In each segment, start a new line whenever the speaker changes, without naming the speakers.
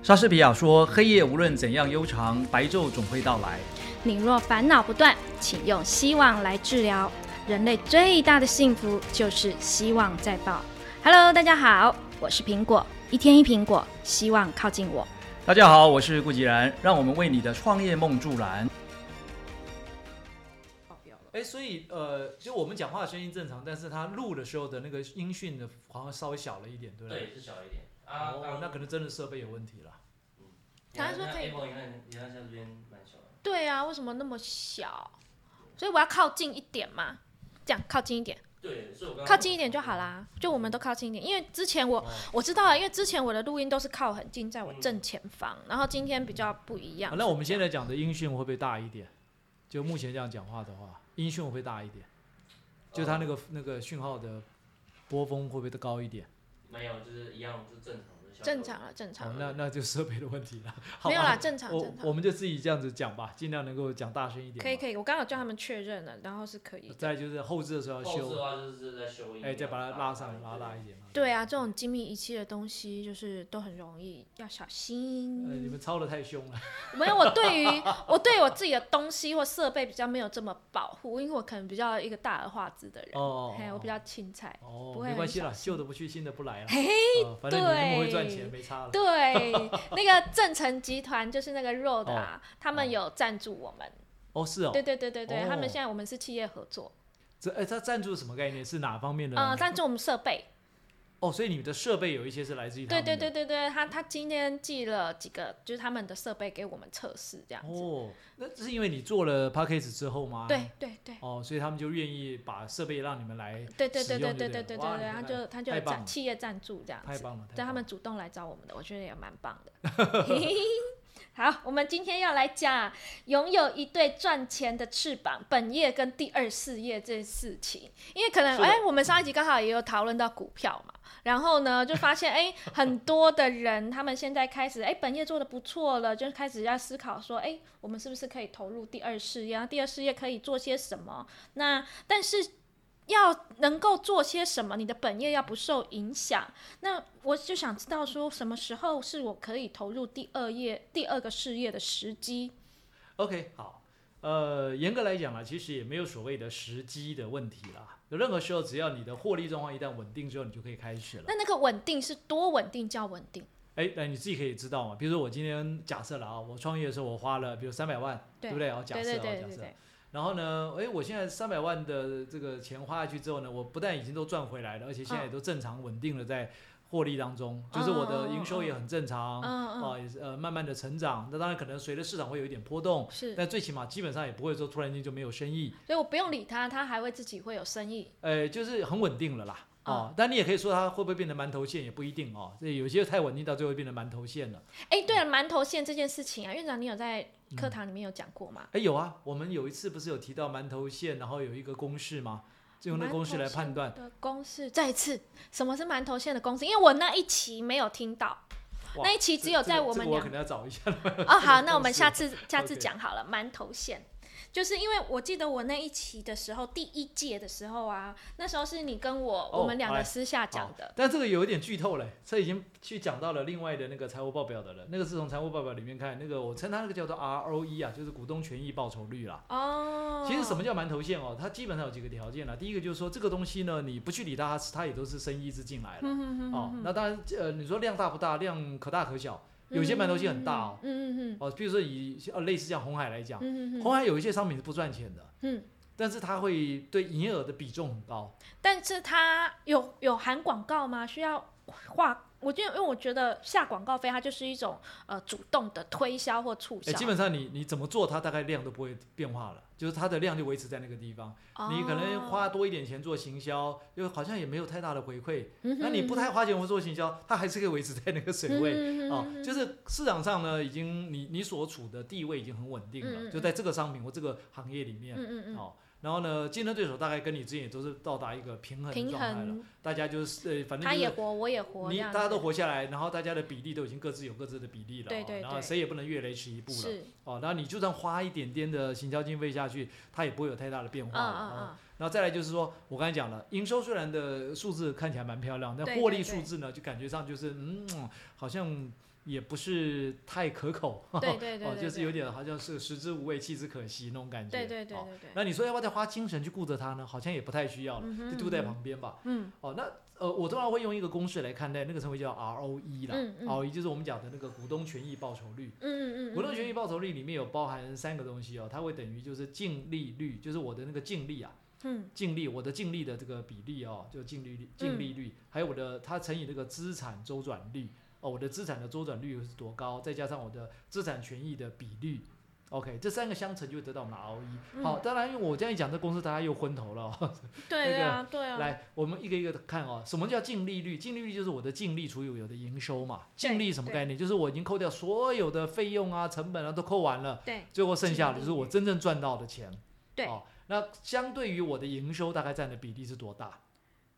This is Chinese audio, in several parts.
莎士比亚说：“黑夜无论怎样悠长，白昼总会到来。
你若烦恼不断，请用希望来治疗。人类最大的幸福就是希望在爆。Hello，大家好，我是苹果，一天一苹果，希望靠近我。”
大家好，我是顾吉然，让我们为你的创业梦助燃。哎，所以呃，就我们讲话的声音正常，但是他录的时候的那个音讯的好像稍微小了一点，对不对？
对，是小一点。啊，
哦，那可能真的设备有问题了。
他说可以
Apple 你看，你看像这边蛮小的。
对啊，为什么那么小？所以我要靠近一点嘛，这样靠近一点，
对，所以我刚刚
靠近一点就好啦。就我们都靠近一点，因为之前我
哦
我知道了，因为之前我的录音都是靠很近，在我正前方，然后今天比较不一样
好。那我们现在讲的音讯会不会大一点？就目前这样讲话的话，音讯会大一点？就它那个那个讯号的波峰会不会高一点？
没有，就是一样，就正常的。
正常了，正
哦
常，了，
那那就设备的问题了。好
没有啦，
吧
正常
我
正常
我。们就自己这样子讲吧，尽量能够讲大声一点。
可以可以，我刚好叫他们确认了，然后是可以。
再就是后置的时候要修，
后置的话就是在修音，
哎，再把它拉上拉大一点嘛。
对啊，这种精密仪器的东西就是都很容易，要小
呃，你
心。
们抄的太凶了。
没有，我对于我对我自己的东西或设备比较没有这么保护，因为我可能比较一个大而化之的人。
哦，
嘿，我比较青菜。
哦
不，会
没关系啦，
很小心
旧的不去，新的不来了。
嘿，
呃反正你那么会赚钱，没差了。
对，那个正成集团就是那个 Road 啊，他们有赞助我们。
哦，是哦
对。对对对对，他
哦
们现在我们是企业合作，
这哎，他赞助什么概念？是哪方面的？
呃，赞助我们设备。
哦，所以你们的设备有一些是来自于他
对对对对对，他他今天寄了几个，就是他们的设备给我们测试，这样子。
哦，那是因为你做了 p a c k a g e 之后吗？。
对对对。
哦，所以他们就愿意把设备让你们来，
对对对对对对
对
对对对，他就他就企业赞助这样子，
太棒了，太
对他们主动来找我们的，我觉得也蛮棒的。好，我们今天要来讲拥有一对赚钱的翅膀，本业跟第二事业这事情。因为可能哎，我们上一集刚好也有讨论到股票嘛，然后呢就发现哎，很多的人他们现在开始哎，本业做的不错了，就开始要思考说，哎，我们是不是可以投入第二事业？第二事业可以做些什么？那但是要能够做些什么，你的本业要不受影响。那我就想知道说，什么时候是我可以投入第二业、第二个事业的时机
？OK，好，呃，严格来讲啊，其实也没有所谓的时机的问题啦。有任何时候，只要你的获利状况一旦稳定之后，你就可以开始了。
那那个稳定是多稳定叫稳定？
哎，那你自己可以知道嘛。比如说我今天假设了啊，我创业的时候我花了比如三百万，
对
不对？哦，假设哦，假设
对对对对。
然后呢，哎，我现在三百万的这个钱花下去之后呢，我不但已经都赚回来了，而且现在也都正常稳定了在获利当中，就是我的营收也很正常，
嗯嗯
啊，也是呃慢慢的成长。那当然可能随着市场会有一点波动，
是，
但最起码基本上也不会说突然间就没有生意，
所以我不用理他，他还会自己会有生意。
呃，就是很稳定了啦。
嗯
哦，但你也可以说它会不会变成馒头线也不一定哦，这有些太稳定到最后变成馒头线了。
哎，对了，馒头线这件事情啊，院长你有在课堂里面有讲过吗？
哎，有啊，我们有一次不是有提到馒头线，然后有一个公式吗？就用那公式来判断。
的公式，再一次，什么是馒头线的公式？因为我那一期没有听到。那一期只有在我们两
这个我可能要找一下了。
哦，好，那我们 下次下次讲好了。馒头线，就是因为我记得我那一期的时候，第一届的时候啊，那时候是你跟我、
哦
我们两
来
个私下
好
讲的。
但这个有一点剧透嘞，这已经去讲到了另外的那个财务报表的了。那个是从财务报表里面看，那个我称它那个叫做 ROE 啊，就是股东权益报酬率啦。
哦，
其实什么叫馒头线哦？它基本上有几个条件啦。第一个就是说，这个东西呢，你不去理它，它也都是生意一直进来了。
嗯哼哼
哦，那当然，呃，你说量大不大？量可大可小。有些馒头机很大哦。
嗯嗯嗯
哦，比如说以呃类似像红海来讲，红海有一些商品是不赚钱的，
嗯，
但是它会对营业额的比重很高。
但是它有有含广告吗？需要画？我觉得，因为我觉得下广告费，它就是一种呃主动的推销或促
哎，
销。
基本上你你怎么做，它大概量都不会变化了，就是它的量就维持在那个地方。你可能
哦
花多一点钱做行销，又好像也没有太大的回馈。
嗯
那你不太花钱做行销，它还是可以维持在那个水位。哦，
嗯哼嗯哼
就是市场上呢，已经你你所处的地位已经很稳定了，就在这个商品或这个行业里面。
嗯嗯嗯，
哦，然后呢，竞争对手大概跟你之间也都是到达一个平衡的
平
状态了，大家就是呃，反正就是
他也活，我也活，
你大家都活下来，然后大家的比例都已经各自有各自的比例了、哦，
对对对
然后谁也不能越雷池一步了。
是，
哦，然后你就算花一点点的行销经费下去，它也不会有太大的变化
嗯
了。哦
嗯。嗯，
然后再来就是说，我刚才讲了，营收虽然的数字看起来蛮漂亮，但获利数字呢，就感觉上就是嗯，好像也不是太可口，哦，
对对对对
就是有点好像是食之无味，弃之可惜那种感觉。
对对对
哦
对对，
那你说要不要再花精神去顾着它呢？好像也不太需要了，就丢在旁边吧。
嗯
哦，那呃，我通常会用一个公式来看待，那个称为叫 ROE 啦。
嗯嗯
ROE 就是我们讲的那个股东权益报酬率。
嗯嗯嗯，
股东权益报酬率里面有包含三个东西哦，它会等于就是净利率，就是我的那个净利啊，
嗯
净利我的净利的这个比例哦，就净利率净利率，还有我的它乘以那个资产周转率哦，我的资产的周转率是多高，再加上我的资产权益的比率。OK，这三个相乘就会得到我们的 ROE。好，
嗯
当然，因为我这样一讲，这公司大家又昏头了、哦。
对对啊对啊，
来，我们一个一个地看哦，什么叫净利率？净利率就是我的净利除以我的营收嘛。净利什么概念？就是我已经扣掉所有的费用啊、成本啊都扣完了，
对
最后剩下的就是我真正赚到的钱。
对
哦，那相对于我的营收大概占的比例是多大？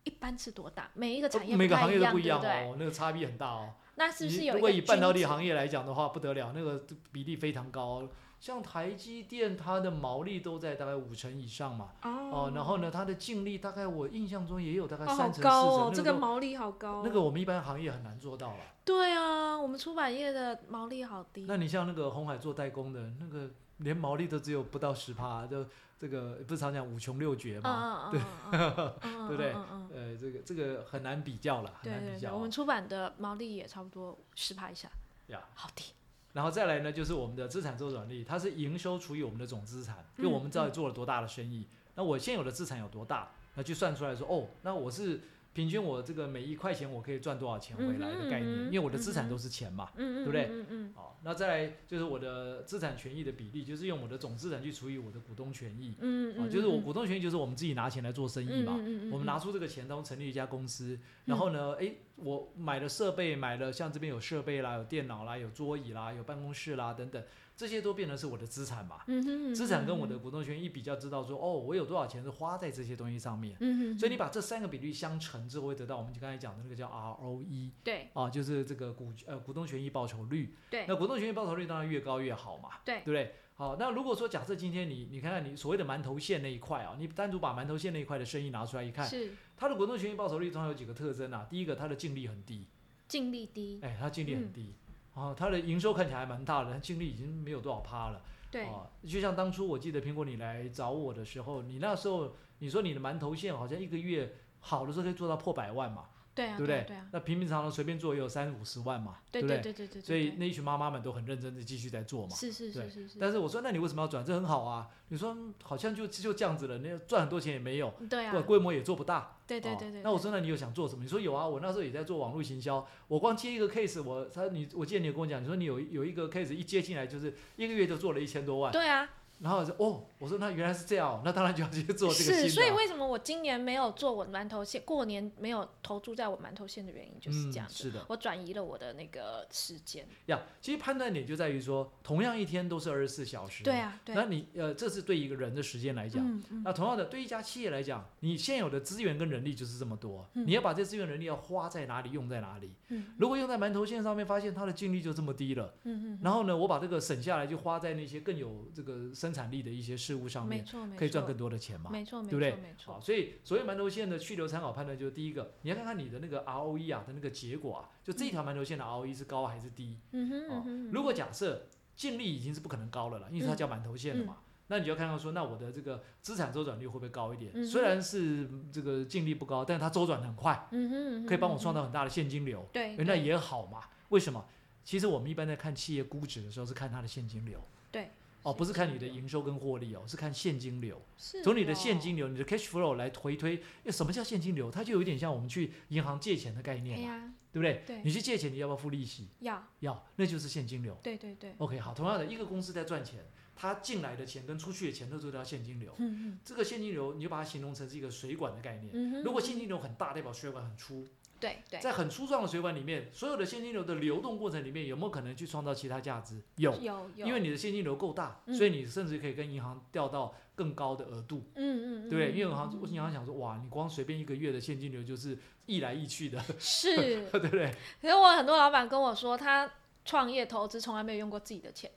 一般是多大？每一个产业
呃每个，行业都不一样？哦，那个差别很大哦。
那是不是有
如果以半导体行业来讲的话，不得了，那个比例非常高哦。像台积电，它的毛利都在大概五成以上嘛。
哦
哦，然后呢，它的净利大概我印象中也有大概三成四
高
成，
哦，这
那都
个毛利好高哦，
那个我们一般行业很难做到了。
对啊，我们出版业的毛利好低，
那你像那个红海做代工的那个，连毛利都只有不到十趴，就这个不是常讲五穷六绝嘛？
嗯嗯嗯嗯，
对不对呃，这个这个很难比较了，很
对对对，
难比较啊
我们出版的毛利也差不多十趴以下，
呀。
好低，
然后再来呢，就是我们的资产周转率，它是营收除以我们的总资产，因
为
我们知道做了多大的生意，那我现有的资产有多大，那就算出来说，哦，那我是平均我这个每一块钱我可以赚多少钱回来的概念，因为我的资产都是钱嘛。对不对？好，那再来就是我的资产权益的比例，就是用我的总资产去除以我的股东权益，啊，就是我股东权益就是我们自己拿钱来做生意嘛，
嗯
我们拿出这个钱，然后成立一家公司，然后呢，诶，我买了设备，买了像这边有设备啦，有电脑啦，有桌椅啦，有办公室啦等等，这些都变成是我的资产嘛。
嗯哼，
资产跟我的股东权益一比较，知道说，哦，我有多少钱是花在这些东西上面。
嗯哼，
所以你把这三个比率相乘之后，会得到我们刚才讲的那个叫 ROE
对
啊，就是这个股呃股东权益报酬率。
对
那股东权益报酬率当然越高越好嘛，
对
对不对？好，那如果说假设今天你你看看你所谓的馒头线那一块啊，你单独把馒头线那一块的生意拿出来一看，
是
它的股东权益报酬率通常有几个特征啊？第一个，它的净利很低，
净利低，
哎，它净利
嗯
很低，哦，它的营收看起来还蛮大的，它净利已经没有多少趴了，
对，
哦，就像当初我记得苹果你来找我的时候，你那时候你说你的馒头线好像一个月好的时候可以做到破百万嘛，
对啊，
对不对？那平平常常随便做也有三五十万嘛，
对
不对？
对对对对，
所以那一群妈妈们都很认真的继续在做嘛。
是是
对
是是是，
但是我说，那你为什么要转？这很好啊。你说嗯好像就就这样子了，那赚很多钱也没有，
对啊，，
规模也做不大。哦
对对对对，
那我说，那你有想做什么？你说有啊，我那时候也在做网络行销，我光接一个 case，我他你我记得你有跟我讲，你说你有有一个 case 一接进来就是一个月就做了一千多万，
对啊，
然后我说哦，我说那原来是这样哦，那当然就要去做这个
是，所以为什么我今年没有做我馒头线，过年没有投注在我馒头线的原因就是这样子，
嗯、是的
我转移了我的那个时间。
呀。其实判断点就在于说，同样一天都是二十四小时，
对啊，对，
那你呃，这是对一个人的时间来讲。
嗯嗯，
那同样的，对一家企业来讲，你现有的资源跟人力就是这么多，
嗯
你要把这资源人力要花在哪里，用在哪里。
嗯
如果用在馒头线上面，发现它的净利就这么低了，
嗯嗯，
然后呢，我把这个省下来，就花在那些更有这个生产力的一些事物上面，可以赚更多的钱嘛。
没错没
对不对
错没错
好，，所以所谓馒头线的去留参考判断，就是第一个，你要看看你的那个 ROE 啊的那个结果啊，就这条馒头线的 ROE 是高还是低。
嗯哼
哦
嗯，
如果假设净利已经是不可能高了啦，因为它叫馒头线的嘛，那你就要看看说，那我的这个资产周转率会不会高一点？
嗯哼
虽然是这个净利不高，但是它周转得很快，
嗯哼嗯哼，
可以帮我创
造
造很大的现金流，
对，
那也好嘛。为什么？其实我们一般在看企业估值的时候，是看它的现金流。
对。
哦，不是看你的营收跟获利哦，是看现金流。
是
从你的
哦
现金流、你的 cash flow 来回推，诶什么叫现金流？它就有点像我们去银行借钱的概
哎
念嘛，
呀，
对不对？
对
你去借钱，你要不要付利息？
要
要，那就是现金流。
对对对
，OK，好，同样的一个公司在赚钱，它进来的钱跟出去的钱都是叫现金流。
嗯
这个现金流，你就把它形容成是一个水管的概念。
嗯哼，
如果现金流很大，代表水管很粗。
对对。
在很粗壮的水管里面，所有的现金流的流动过程里面，有没有可能去创造其他价值？有，
有有，
因为你的现金流够大，
嗯。
所以你甚至可以跟银行调到更高的额度，
嗯嗯，
对因为银行银行想说，哇，你光随便一个月的现金流就是溢来溢去的，
是，
对不对？
可是我很多老板跟我说，他创业投资从来没有用过自己的钱，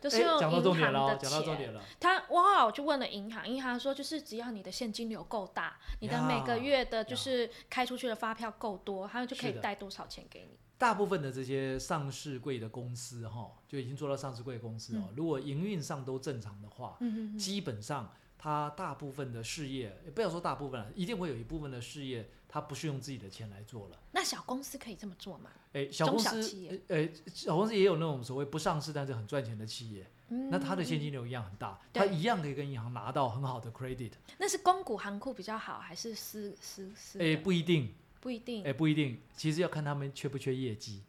就是
哎
用
讲到重点了哦，
银行的
讲到重
钱。
点了。
他哇，我就问了银行，银行说就是只要你的现金流够大，你的每个月的就是开出去的发票够多，他们就可以贷多少钱给你。
大部分的这些上市柜的公司哈，就已经做到上市柜公司哦，如果营运上都正常的话，
嗯，
基本上它大部分的事业，不要说大部分了，一定会有一部分的事业，它不是用自己的钱来做了。
那小公司可以这么做吗？
哎，小
中
公司
小企业，
呃，小公司也有那种所谓不上市但是很赚钱的企业，
嗯，
那它的现金流一样很大，它一样可以跟银行拿到很好的 credit。
那是公股行库比较好，还是私私私的？
哎，不一定，
不一定
哎，不一定，其实要看他们缺不缺业绩。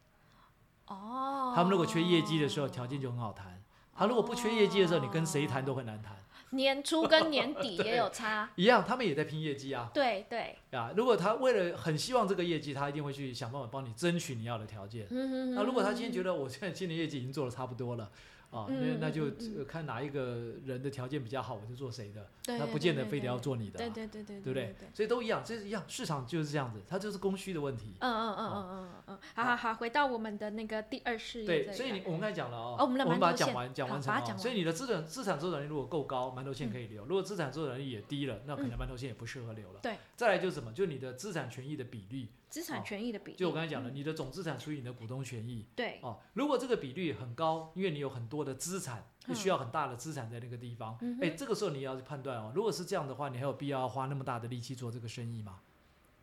哦。
他们如果缺业绩的时候，条件就很好谈。他如果不缺业绩的时候，你跟谁谈都很难谈。
年初跟年底也有差，
一样，他们也在拼业绩啊。
对对，
啊，如果他为了很希望这个业绩，他一定会去想办法帮你争取你要的条件。
嗯
那如果他今天觉得我现在今年业绩已经做的差不多了，啊，那
嗯
那就看哪一个人的条件比较好，我就做谁的，那不见得非得要做你的啊，
对对对对
对不对？所以都一样，这是一样，市场就是这样子，它就是供需的问题。
嗯嗯嗯嗯嗯嗯，好好好，回到我们的那个第二事业
对，所以你我们刚才讲了哦，
哦我们的
把它讲完讲完成所以你的资产资产周转率如果够高，馒头线
嗯
可以留；如果资产周转率也低了，那可能馒头线也不适合留了。
对，
再来就是什么？就你的资产权益的比率，
资产
哦
权益的比例，
就我刚才讲的，
嗯。
你的总资产除以你的股东权益。
对，
哦，如果这个比率很高，因为你有很多的资产，你需要很大的资产在那个地方，哎、这个时候你要去判断哦，如果是这样的话，你还有必要花那么大的力气做这个生意吗？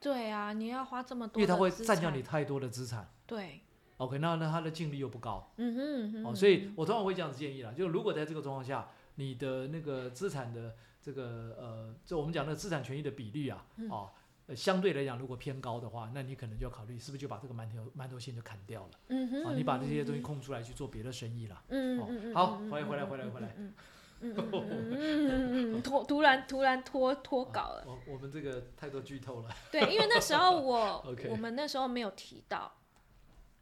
对啊，你要花这么多，
因为它会占掉你，太多的资产。
对
，OK，那那它的净利又不高。
嗯哼嗯哼，
哦，
嗯
所以我通常会这样子建议啦，就如果在这个状况下，你的那个资产的这个呃，就我们讲的资产权益的比率啊，
嗯。
哦。呃相对来讲，如果偏高的话，那你可能就要考虑是不是就把这个馒头馒头线就砍掉了
嗯哼，
啊？你把这些东西
嗯
空出来去做别的生意了。哦
嗯嗯嗯，
好
嗯
回来回来回来回来
嗯嗯嗯嗯嗯 嗯嗯，突突然突然脱脱稿了，
我我们这个太多剧透了。
对，因为那时候我 我们那时候没有提到，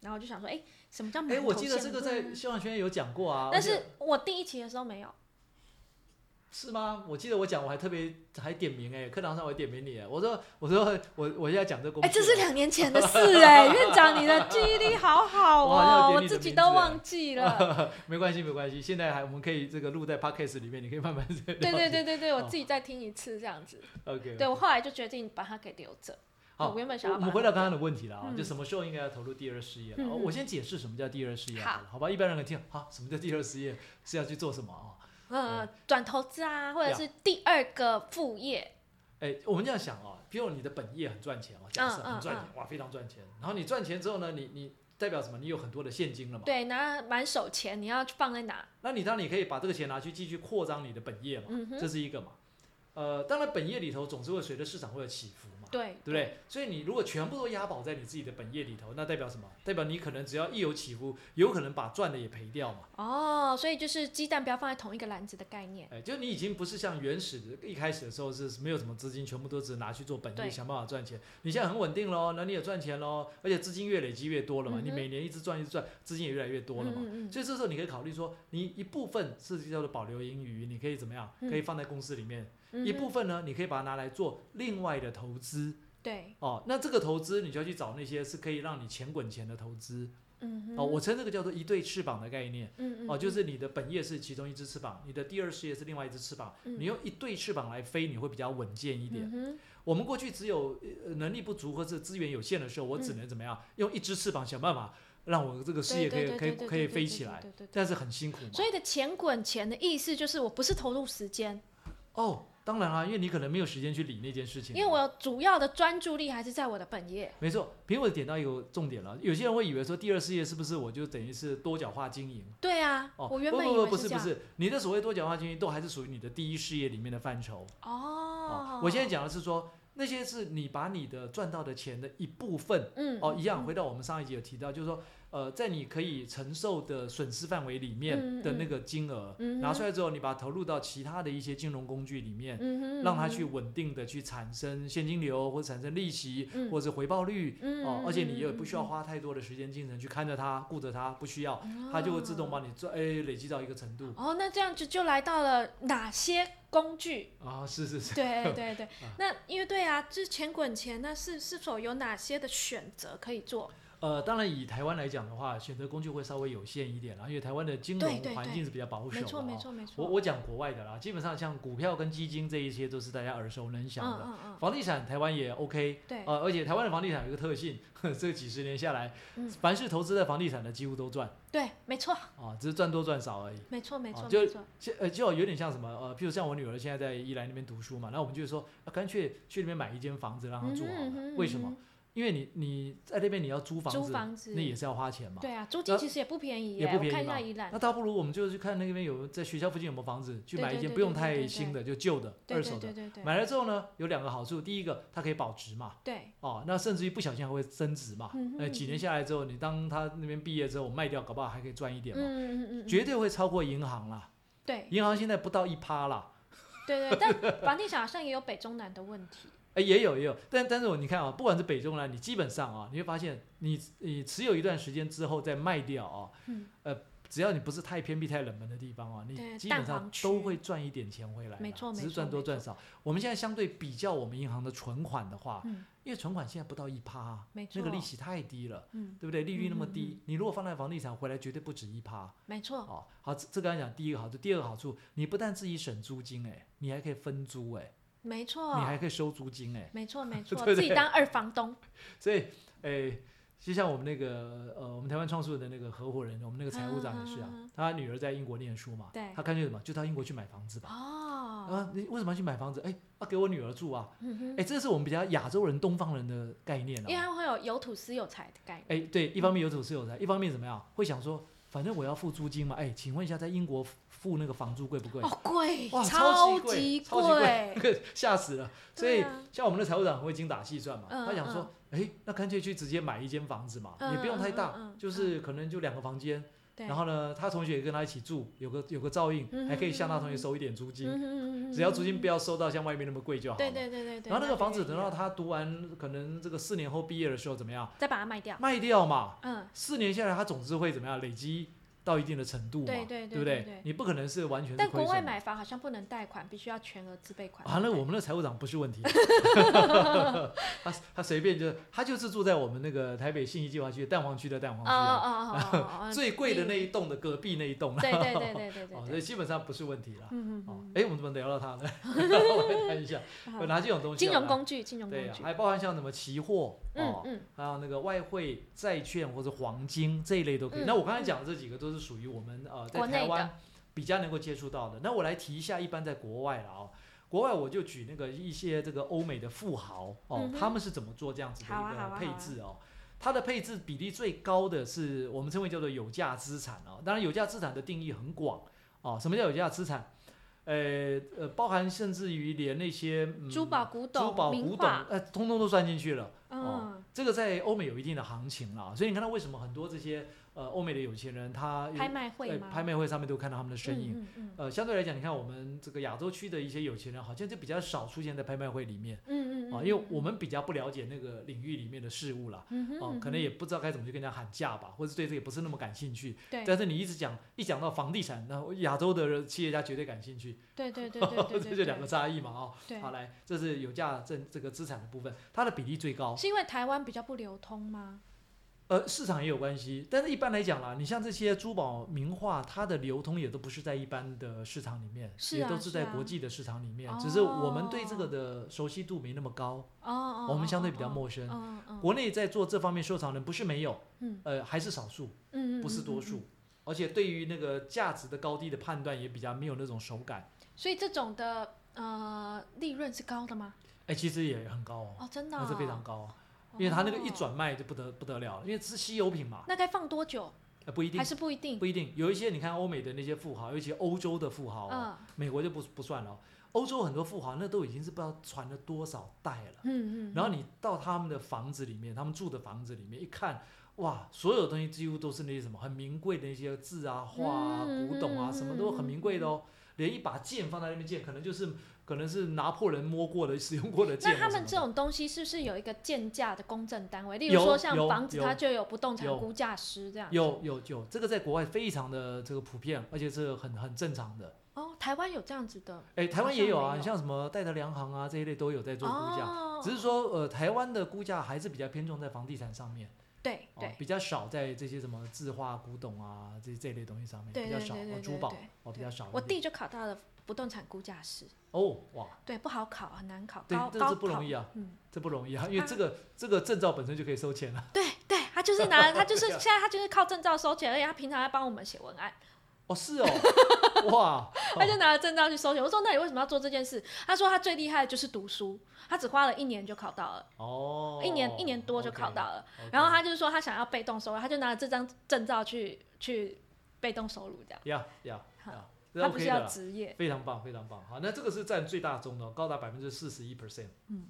然后我就想说，哎，什么叫
哎、
馒头
我记得
线
这个在希望圈有讲过啊。
但是我第一期的时候没有，
是吗？我记得我讲我还特别还点名哎、课堂上我还点名你哎，我说我说我我现在讲这公
哎，这是两年前的事哎，院长你的记忆力好好哦，我自己都忘记了。
没关系没关系，现在还我们可以这个录在 podcast 里面，你可以慢慢对
对对对对对，我
哦
自己再听一次这样子。
，OK，
对我后来就决定把它给留着。
好，
我原本想要
我们回到刚刚的问题了啊，
嗯
就什么时候应该要投入第二事业了？我先解释什么叫第二事业
好
好了，好吧？一般人可能听好，什么叫第二事业是要去做什么啊？
嗯，转投资啊，或者是第二个副业。
哎，我们这样想哦，比如你的本业很赚钱哦，假设很赚钱，哇，非常赚钱。然后你赚钱之后呢，你你代表什么？你有很多的现金了嘛？
对，拿满手钱，你要放在哪？
那你当然你可以把这个钱拿去继续扩张你的本业嘛，
嗯哼
这是一个嘛。呃，当然本业里头总是会随着市场会有起伏嘛，
对
对不对？所以你如果全部都押宝在你自己的本业里头，那代表什么？代表你可能只要一有起伏，有可能把赚的也赔掉嘛。
哦，所以就是鸡蛋不要放在同一个篮子的概念。
哎，就你已经不是像原始的一开始的时候是没有什么资金，全部都只拿去做本业，想办法赚钱。你现在很稳定喽，那你也赚钱喽，而且资金越累积越多了嘛，
嗯
你每年一直赚一直赚，资金也越来越多了嘛。
嗯嗯
所以这时候你可以考虑说，你一部分是叫做保留盈余，你可以怎么样？
嗯
可以放在公司里面，
嗯，
一部分呢，你可以把它拿来做另外的投资
对，
哦。那这个投资你就要去找那些是可以让你钱滚钱的投资
嗯哼
哦。我称这个叫做一对翅膀的概念
嗯嗯
哦，就是你的本业是其中一只翅膀，你的第二事业是另外一只翅膀，
嗯
你用一对翅膀来飞，你会比较稳健一点。
嗯
我们过去只有呃能力不足或者资源有限的时候，我只
嗯
能怎么样？用一只翅膀想办法让我这个事业可以可以可以飞起来，但是很辛苦嘛。
所以的钱滚钱的意思就是我不是投入时间，
哦，当然啦，因为你可能没有时间去理那件事情。
因为我主要的专注力还是在我的本业。
没错，苹果点到一个重点了。有些人会以为说第二事业是不是我就等于是多角化经营？
对啊，
哦，
我原本以
不不
为。
不不是不是，你的所谓多角化经营都还是属于你的第一事业里面的范畴。
哦，
我现在讲的是说那些是你把你的赚到的钱的一部分。
嗯
哦，一样，
嗯
回到我们上一集有提到，就是说，呃，在你可以承受的损失范围里面
嗯
的那个金额、拿出来之后，你把它投入到其他的一些金融工具里面，让它去稳定的去产生现金流或者产生利息，
嗯。
或者是回报率。
嗯
哦，而且你也不需要
嗯
花太多的时间精神去看着它、顾着它，不需要，
嗯
它就会自动帮你做，哎，累积到一个程度。
哦，那这样子就来到了哪些工具？
啊，是是是，
对对对。
啊，
那因为对啊，就是钱滚钱，那是是否有哪些的选择可以做？
呃，当然以台湾来讲的话，选择工具会稍微有限一点啦，因为台湾的金融环境是比较保守的、哦。
没错没错没错。
我我讲国外的啦，基本上像股票跟基金这一些都是大家耳熟能详的。
嗯嗯嗯，
房地产台湾也 OK，
对，
呃，而且台湾的房地产有一个特性，这几十年下来，
嗯
凡是投资在房地产的几乎都赚
对，没错
啊，只是赚多赚少而已。
没错没错
哦就呃，就有点像什么呃，譬如像我女儿现在在宜兰那边读书嘛，那我们就说，啊干脆去那边买一间房子让她住好了。
嗯哼嗯哼
为什么
嗯？
因为你你在那边你要租房
租
子，
房子
那也是要花钱嘛。
对啊，租金其实也不便宜，
也不便宜
我看一下
嘛
宜兰
那，倒不如我们就去看那边有在学校附近有没有房子，去买一间不用太新的，就旧的、二手的。
对对对对
买了之后呢，有两个好处，第一个它可以保值嘛，
对，
哦，那甚至于不小心还会增值嘛。
嗯
几年下来之后，你当他那边毕业之后，我卖掉，搞不好还可以赚一点嘛，
嗯嗯嗯嗯，
绝对会超过银行啦。
对
银行现在不到一趴啦，
对对，但房地产好像也有北中南的问题，
哎，也有也有，但但是我你看啊，不管是北中南，你基本上啊，你会发现你你持有一段时间之后再卖掉啊，
嗯
呃，只要你不是太偏僻、太冷门的地方啊，你基本上都会赚一点钱回来，
没错
只是赚多赚少。我们现在相对比较我们银行的存款的话，
嗯，
因为存款现在不到一趴啊，
没错，
那个利，息太低了，
嗯，
对不对？利率那么低，你如果放在房地产回来，绝对不止一趴。
没错，
哦，好，这这刚才讲第一个好处，第二个好处，你不但自己省租金，哎，你还可以分租，哎，
没错，
你还可以收租金，哎，
没错 没错，
对对
自己当二房东，
所以，诶，就像我们那个呃，我们台湾创树的那个合伙人，我们那个财务长也是啊他女儿在英国念书嘛，
对
他干脆什么，就到英国去买房子吧。
哦，
啊，你为什么要去买房子？哎，要给我女儿住啊！
嗯
哎，这是我们比较亚洲人、东方人的概念啊
因为
哦。
它会有有土私有财的概念，
哎，对，一方面有土是有财，一方面怎么样？会想说，反正我要付租金嘛。哎，请问一下，在英国付那个房租贵不贵？
哦，贵，
哇，
超
级贵，
级
超级贵，吓死了。所以像我们的财务长很会精打细算嘛，
嗯
他想说，哎，那干脆去直接买一间房子嘛，
嗯
也不用太大，就是可能就两个房间，
对，
然后呢，他同学也跟他一起住，有个有个照应，
嗯
还可以向他同学收一点租金，只要租金不
要，
收到像外面那么贵就好了。
对对对对对，
然后那个房子等到他读完，可能这个四年后毕业的时候怎么样？
再把它卖掉，
卖掉嘛，
嗯，
四年下来，他总是会怎么样？累积到一定的程度嘛，
对对对
不
对？对
你不可能是完全是
但国外买房好像不能贷款，必须要全额自备款。
啊，那我们的财务长不是问题，他他随便就他就是住在我们那个台北信义计划区蛋黄区的蛋黄区啊，
哦哦 哦，
最贵的那一栋的隔壁那一栋，
对对对对对对
哦，所以，基本上不是问题啦。
嗯嗯嗯，，
哦哎，我们怎么聊到他呢？我来看一下，
好。
有哪几种东西？
金融工具，金融工
对啊，
具，
还包含像什么期货哦，
嗯嗯，
还有那个外汇、债券或者黄金这一类都可以。
嗯
那我刚才讲的这几个都是属于我们呃在台湾比较能够接触到的。那我来提一下，一般在国外了哦。国外我就举那个一些这个欧美的富豪哦，
嗯
他们是怎么做这样子的一个配置哦。它的配置比例最高的是我们称为叫做有价资产哦。当然，有价资产的定义很广哦。什么叫有价资产？呃呃，包含甚至于连那些、嗯、
珠宝、古董
珠
董、
宝、古董，呃，通通都算进去了。
嗯，
这个在欧美有一定的行情啦，所以你看到为什么很多这些呃欧美的有钱人，他
拍卖会
呃？拍卖会上面都看到他们的身影。
嗯嗯
呃，相对来讲，你看我们这个亚洲区的一些有钱人，好像就比较少出现在拍卖会里面
嗯嗯
啊，因为我们比较不了解那个领域里面的事物啦。哦，可能也不知道该怎么去跟人家喊价吧，或者对这个也不是那么感兴趣。
对
但是你一直讲，一讲到房地产，那亚洲的企业家绝对感兴趣，
对对对 对对，
这就两个差异嘛，哦。
对，
好，来，这是有价证这个资产的部分，它的比例最高。
是因为台湾比较不流通吗？
呃，市场也有关系，但是一般来讲啦，你像这些珠宝名画，它的流通也都不是在一般的市场里面，
是啊
也都是在国际的市场里面，只是我们对这个的熟悉度没那么高，
哦哦，
我们相对比
哦
较陌生。国内在做这方面收藏人不是没有，
嗯
呃，还是少数，
嗯嗯
不是多数，而且对于那个价值的高低的判断也比较没有那种手感。
所以这种的呃利润是高的吗？
哎，其实也很高哦，
哦，真的，
那是非常，高哦，因为它那个一转卖就不得不得了，因为是稀有品嘛，
那该放多久？
呃，不一定
还。是不一定？
不一定，有一些你看欧美的那些富豪，尤其欧洲的富豪、哦，
嗯
美国就不不算了哦。欧洲很多富豪那都已经是不知道传了多少代了。
嗯嗯，
然后你到他们的房子里面，他们住的房子里面一看，哇，所有东西几乎都是那些什么很名贵的那些字啊、画啊、
嗯
古董啊，
嗯
什么都很名贵的哦。连一把剑放在那边剑，可能就是可能是拿破仑摸过的、使用过的。
那他们这种东西是不是有一个鉴价的公证单位？例如
有
说像房子，它就有不动产估价师这样。
有有有，这个在国外非常的这个普遍，而且是很很正常的。
哦，台湾有这样子的
哎，台湾也有啊，你像什么戴德梁行啊这一类都有在做估价，
哦，
只是说呃台湾的估价还是比较偏重在房地产上面。哦
对对，
比较少在这些什么字画、古董啊这这类东西上面，
对
比较少哦，珠宝哦比较少。
我弟就考到了不动产估价师，
哦哇，
对，不好考，很难考，
对
高高
不容易啊
嗯，
这不容易啊，因为这个这个证照本身就可以收钱了。
对对，他就是拿，他就是现在他就是靠证照收钱，而且他平常还帮我们写文案，
哦是哦，哇，
他就拿了证照去收钱。我说那你为什么要做这件事？他说他最厉害的就是读书，他只花了一年就考到了，
哦，
一年一年多就考到了。然后他就是说他想要被动收入，他就拿了这张证照去去被动收入这样。
要要
好
OK
是要
的啦，
职业，
非常棒非常棒。好，那这个是占最大宗的哦，高达百分之四十一 percent。
嗯。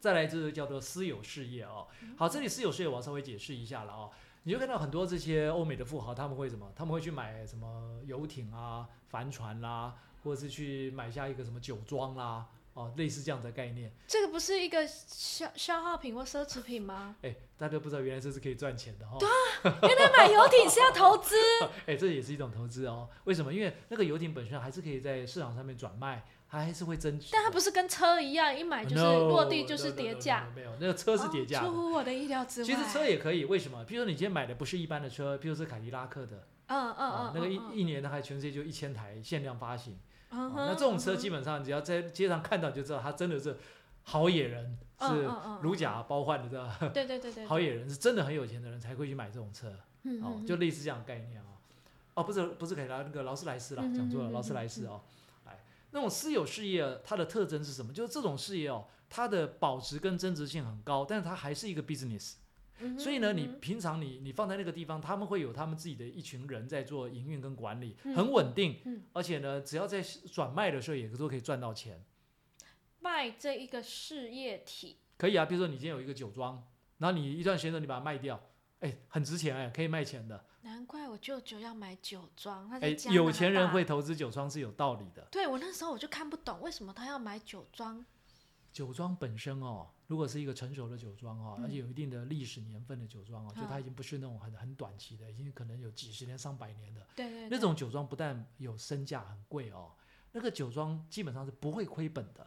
再来就是叫做私有事业哦。好，这里私有事业我要稍微解释一下了哦。你就看到很多这些欧美的富豪，他们会什么？他们会去买什么游艇啊、帆船啦、或者是去买下一个什么酒庄啦，哦，类似这样的概念。
这个不是一个消消耗品或奢侈品吗？
哎，大家都不知道原来这是可以赚钱的哈、哦。
原来买游艇是要投资，
哎，这也是一种投资哦。为什么？因为那个游艇本身还是可以在市场上面转卖，它还是会增值。
但它不是跟车一样，一买就是落地就是跌价
no，。没有，那个车是叠价。
哦出乎我的意料之外。
其实车也可以，为什么？比如说你今天买的不是一般的车，比如说凯迪拉克的，
嗯嗯嗯，
啊那个一
嗯
一年还全世界就一千台限量发行。
嗯
那这种车
嗯
基本上只要在街上看到就知道，它真的是好野人，是
嗯嗯嗯
如假包换的，知道吧？
对对对对，
好野人是真的很有钱的人才会去买这种车，哦，就类似这样的概念啊。哦，不是不是凯迪拉那个劳斯莱斯啦，
嗯
讲错了，劳斯莱斯哦。哎，那种私有事业它的特征是什么？就是这种事业哦，它的保值跟增值性很高，但是它还是一个 business。
嗯
所以呢，你平常你你放在那个地方，他们会有他们自己的一群人在做营运跟管理，
嗯
很稳定，
嗯
而且呢，只要在转卖的时候也都可以赚到钱。
卖这一个事业体，
可以啊，比如说你今天有一个酒庄，然后你一段时间之后你把它卖掉，哎，很值钱哎，可以卖钱的。
难怪我舅舅要买酒庄，他
哎有钱人会。投资酒庄是有道理的。
对我那时候我就看不懂，为什么他要买酒庄？
酒庄本身哦，如果是一个成熟的酒庄哦，
嗯
而且有一定的历史年份的酒庄哦，就它
嗯
已经不是那种很很短期的，已经可能有几十年、上百年的
对对，
那种酒庄，不但有身价很贵哦，那个酒庄基本上是不会亏本的。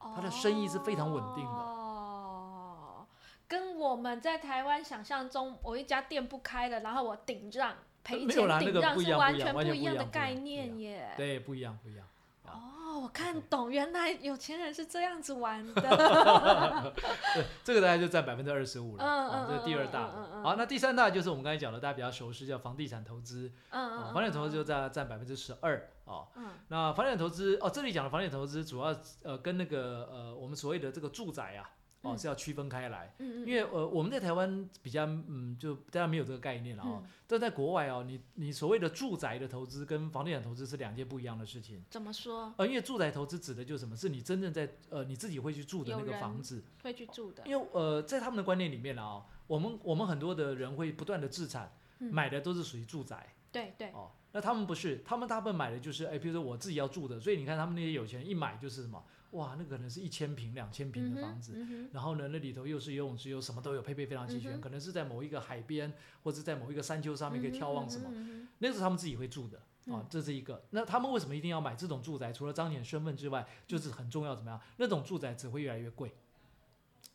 它的生意是非常稳定的
哦，跟我们在台湾想象中，我一家店不开了，然后我顶让赔钱顶让是完全
不一样
的概念耶。
对，不一样，不一样。
哦，我看懂，原来有钱人是这样子玩的。
对，这个大概就占百分之二十五了，
嗯嗯
哦这是第二大。好，那第三大就是我们刚才讲的，大家比较熟悉，叫房地产投资。
嗯
哦
嗯，
房地产投资就占占百分之十二哦。
嗯
那房地产投资哦，这里讲的房地产投资主要呃跟那个呃我们所谓的这个住宅啊哦
嗯
是要区分开来，
嗯嗯，
因为呃我们在台湾比较嗯就大家没有这个概念了哦，
嗯
但在国外哦，你你所谓的住宅的投资跟房地产投资是两件不一样的事情。
怎么说
呃，因为住宅投资指的就是什么？是你真正在呃你自己会去住的那个房子。
会去住的？
因为呃，在他们的观念里面啊、我们我们很多的人会不断的自产，
嗯
买的都是属于住宅
对对，
哦。那他们不是，他们大部分买的就是，哎，比如说我自己要住的，所以你看他们那些有钱人一买就是什么，哇，那可能是一千平、两千平的房子，然后呢，那里头又是游泳池，又什么都有，配备非常齐全，
嗯
可能是在某一个海边或者在某一个山丘上面可以眺望什么，那是他们自己会住的啊
嗯，
这是一个。那他们为什么一定要买这种住宅？除了彰显身份之外，就是很重要怎么样？那种住宅只会越来越贵，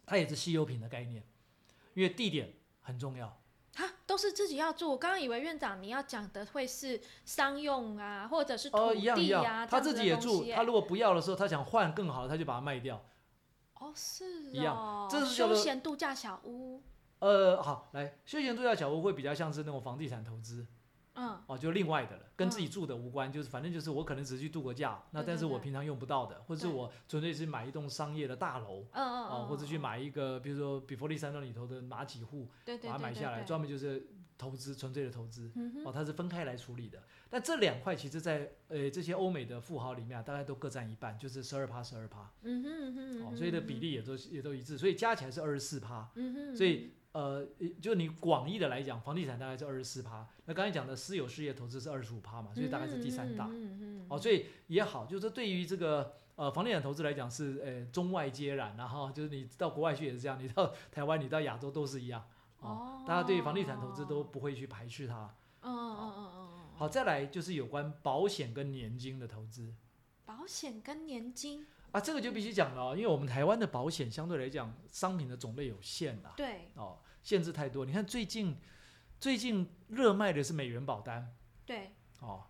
它也是稀有品的概念，因为地点很重要。
哈，都是自己要住。我刚刚以为院长你要讲的会是商用啊，或者是土
哦，一样一
地啊，
样，他自己也住，他如果不要的时候，他想换更好的，他就把它卖掉。
哦是
一样
哦
这是
休闲度假小屋，
呃，好，来，休闲度假小屋会比较像是那种房地产投资
嗯
哦，就另外的了，跟自己
嗯
住的无关，就是反正就是我可能只是去度个假，那但是我平常用不到的，或者是我纯粹是买一栋商业的大楼。
嗯嗯
哦，
嗯，
或者去
嗯，
买一个，比如说比佛利山庄里头的哪几户，
对对
把它买下来，专门就是投资，纯粹的投资。
嗯
哦，它是分开来处理的。但这两块其实在，呃这些欧美的富豪里面、啊，大概都各占一半，就是十二趴十二趴。
嗯哼嗯哼嗯
哦，所以的比
嗯
例也都也都一致，所以加起来是二十四趴。
嗯哼，
所以呃，就你广义的来讲，房地产大概是二十四趴，那刚才讲的私有事业投资是二十五趴嘛，所以大概是第三大。
嗯嗯
哦，所以也好，就是说对于这个呃房地产投资来讲是呃中外皆然，然后就是你到国外去也是这样，你到台湾、你到亚洲都是一样。哦，大家对于房地产投资都不会去排斥它。
嗯嗯嗯嗯嗯，
好，再来就是有关保险跟年金的投资。
保险跟年金，
啊，这个就必须讲了哦，因为我们台湾的保险相对来讲商品的种类有限啊，
对
哦，限制太多。你看最近最近热卖的是美元保单
对，
哦，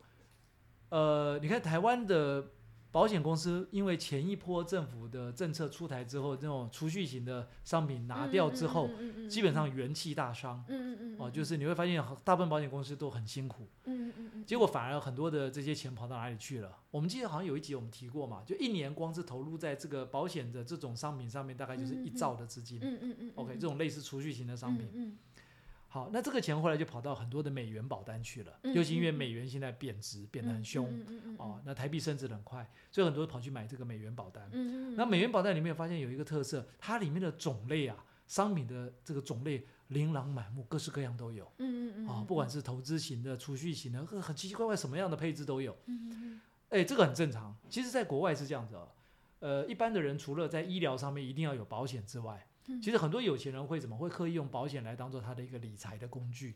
呃，你看台湾的保险公司，因为前一波政府的政策出台之后，这种储蓄型的商品拿掉之后，
嗯嗯嗯嗯
基本上元气大伤。
嗯嗯嗯
哦，就是你会发现大部分保险公司都很辛苦，
嗯嗯嗯嗯，
结果反而很多的这些钱跑到哪里去了？我们记得好像有一集我们提过嘛，就一年光是投入在这个保险的这种商品上面，大概就是一兆的资金。
嗯嗯嗯
OK，这种类似储蓄型的商品。
嗯
好，那这个钱后来就跑到很多的美元保单去了，
嗯
尤其因为美元现在贬值，变
嗯
得很凶。哦，那台币升值很快，所以很多人跑去买这个美元保单。那美元保单里面发现有一个特色，它里面的种类啊，商品的这个种类琳琅满目，各式各样都有。
嗯嗯嗯
啊，不管是投资型的、储蓄型的，很很奇奇怪怪，什么样的配置都有。
嗯嗯
哎，这个很正常。其实，在国外是这样子哦。呃，一般的人除了在医疗上面一定要有保险之外，
嗯
其实很多有钱人会怎么会刻意用保险来当做他的一个理财的工具，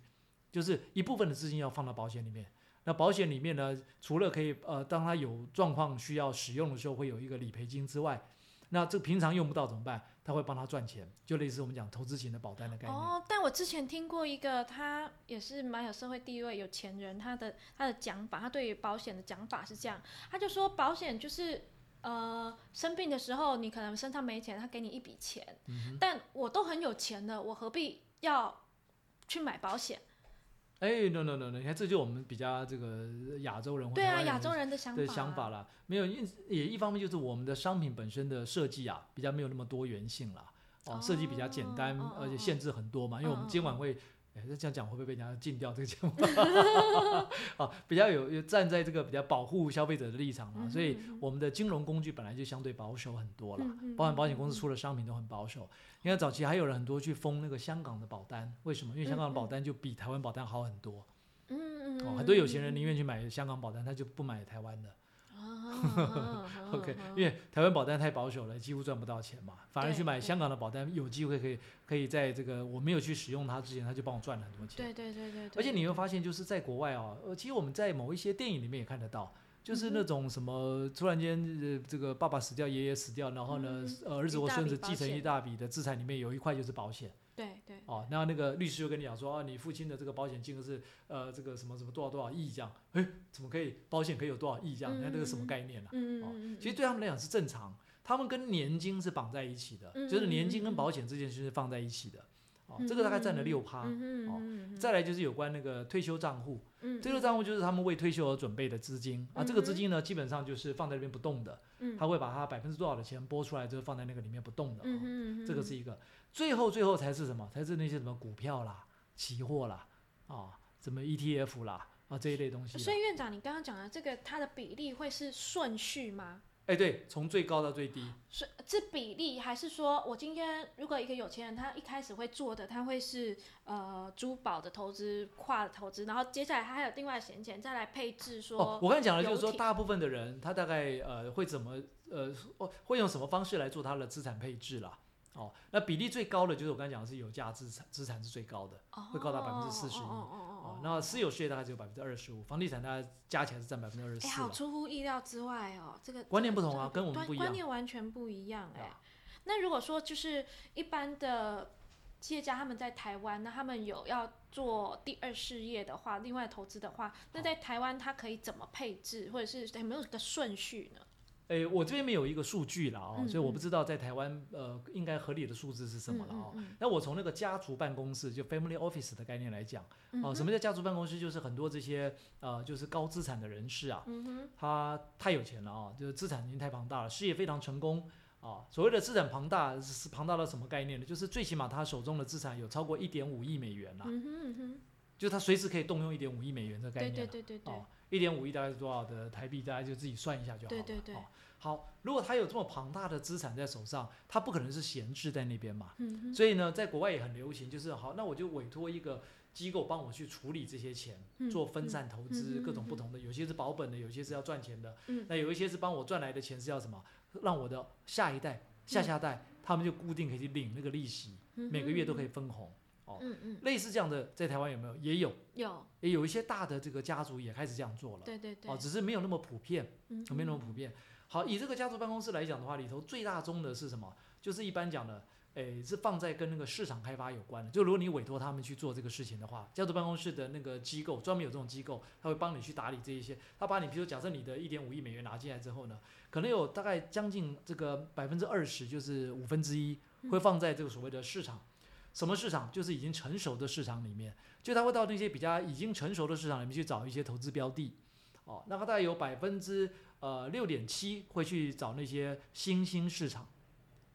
就是一部分的资金要放到保险里面。那保险里面呢，除了可以呃，当他有状况需要使用的时候，会有一个理赔金之外，那这平常用不到怎么办？他会帮他赚钱，就类似我们讲投资型的保单的概念。
哦，但我之前听过一个，他也是蛮有社会地位、有钱人，他的他的讲法，他对于保险的讲法是这样，他就说保险就是呃生病的时候，你可能身上没钱，他给你一笔钱，
嗯
但我都很有钱的，我何必要去买保险？
哎，no no no no，你看这就我们比较这个亚洲人或
对啊，亚洲人的想法、
的想法啦，没有，因也一方面就是我们的商品本身的设计啊，比较没有那么多元性啦，哦，设计比较简单，而且限制很多嘛，因为我们监管这样讲会不会被人家禁掉这个节目？啊，比较有有站在这个比较保护消费者的立场嘛，所以我们的金融工具本来就相对保守很多了，
嗯
包含保险公司出的商品都很保守。你看早期还有人很多去封那个香港的保单，为什么？因为香港的保单就比台湾保单好很多。
嗯嗯
哦，很多有钱人宁愿去买香港保单，他就不买台湾的。
啊
OK，因为台湾保单太保守了，几乎赚不到钱嘛，反而去买香港的保单，有机会可以可以在这个我没有去使用它之前，他就帮我赚了很多钱。
对对对对对，
而且你会发现，就是在国外哦，呃，其实我们在某一些电影里面也看得到，就是那种什么突然间呃这个爸爸死掉，爷爷死掉，然后呢，儿子或孙子继承一大笔的资产，里面有一块就是保险。
对对，
哦，那那个律师就跟你讲说，啊，你父亲的这个保险金额是呃这个什么什么多少多少亿这样，哎，怎么可以保险可以有多少亿这样？那这个什么概念啊？哦
嗯嗯嗯，
其实对他们来讲是正常，他们跟年金是绑在一起的，
嗯
就是年金跟保险这件事是放在一起的。哦，这个大概占了六趴。
嗯
哦再来就是有关那个退休账户，
嗯
退休账户就是他们为退休而准备的资金啊，这个资金呢基本上就是放在那边不动的，
嗯
他会把他百分之多少的钱拨出来，就放在那个里面不动的。哦
嗯
这个是一个，最后最后才是什么？才是那些什么股票啦、期货啦，啊，什么 ETF 啦，啊这一类东西。
所以院长，你刚刚讲的这个，它的比例会是顺序吗？
哎，对，从最高到最低。
是这比例，还是说我今天如果一个有钱人，他一开始会做的，他会是呃珠宝的投资、跨的投资，然后接下来他还有另外闲钱再来配置说，
哦，我刚才讲的就是说，大部分的人他大概呃会怎么呃哦会用什么方式来做他的资产配置啦？哦，那比例最高的就是我刚才讲的是有价资产，资产是最高的会高达41%
哦哦哦
哦。那私有事业大概只有百分之二十五，房地产大概加起来是占百分之二十
哎，
四了。
好出乎意料之外哦，这个
观念不同啊跟我们不一样
观念完全不一样哎、
啊
那如果说就是一般的企业家他们在台湾，那他们有要做第二事业的话，另外投资的话，那在台湾他可以怎么配置，或者是有没有个顺序呢？
哎，我这边没有一个数据了哦，
嗯
所以我不知道在台湾呃应该合理的数字是什么了哦。
嗯
那我从那个家族办公室就 family office 的概念来讲，
嗯
哦，什么叫家族办公室？就是很多这些呃就是高资产的人士啊，
嗯，
他太有钱了啊，就是资产已经太庞大了，事业非常成功啊。所谓的资产庞大是是庞大到什么概念呢？就是最起码他手中的资产有超过一点五亿美元了，
嗯哼嗯哼，
就他随时可以动用一点五亿美元这个概
对
念了。
对对对对，
哦，一点五亿大概是多少的台币？大家就自己算一下就好了。
对对对
哦好，如果他有这么庞大的资产在手上，他不可能是闲置在那边嘛。所以呢，在国外也很流行，就是好，那我就委托一个机构帮我去处理这些钱，
嗯
做分散投资，各种不同的，有些是保本的，有些是要赚钱的，
嗯
那有一些是帮我赚来的钱是要什么，让我的下一代、下下代，他们就固定可以去领那个利息，
嗯
每个月都可以
以，
分红。哦，
嗯嗯，
类似这样的，在台湾有没有？也有，
有，
也有一些大的这个家族也开始这样做了。
对对对，
哦，只是没有那么普遍，
嗯
没那么普遍。好，以这个家族办公室来讲的话，里头最大宗的是什么？就是一般讲的，诶，是放在跟那个市场开发有关的。就如果你委托他们去做这个事情的话，家族办公室的那个机构专门有这种机构，他会帮你去打理这一些。他把你，比如假设你的一点五亿美元拿进来之后呢，可能有大概将近这个百分之二十，就是五分之一会放在这个所谓的市场。什么市场？就是已经成熟的市场里面，就他会到那些比较已经成熟的市场里面去找一些投资标的。哦，那么大概有百分之呃六点七会去找那些新兴市场。